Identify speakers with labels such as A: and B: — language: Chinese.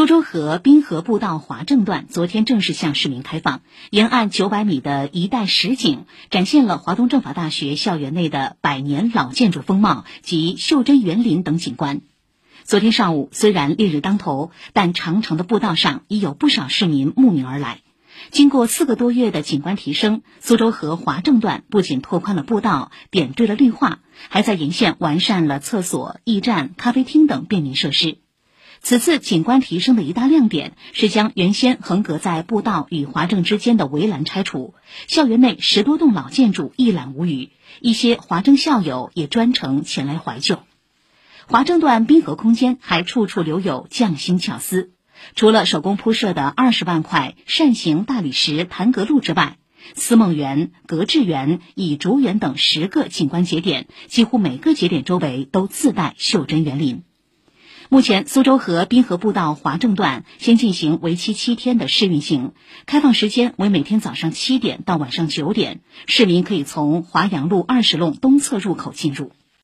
A: 苏州河滨河步道华正段昨天正式向市民开放，沿岸九百米的一带实景展现了华东政法大学校园内的百年老建筑风貌及袖珍园林等景观。昨天上午，虽然烈日当头，但长长的步道上已有不少市民慕名而来。经过四个多月的景观提升，苏州河华正段不仅拓宽了步道、点缀了绿化，还在沿线完善了厕所、驿站、咖啡厅等便民设施。此次景观提升的一大亮点是将原先横隔在步道与华正之间的围栏拆除，校园内十多栋老建筑一览无余，一些华正校友也专程前来怀旧。华正段滨河空间还处处留有匠心巧思，除了手工铺设的二十万块扇形大理石弹阁路之外，思梦园、格致园、以竹园等十个景观节点，几乎每个节点周围都自带袖珍园林。目前，苏州河滨河步道华正段先进行为期七天的试运行，开放时间为每天早上七点到晚上九点，市民可以从华阳路二十弄东侧入口进入。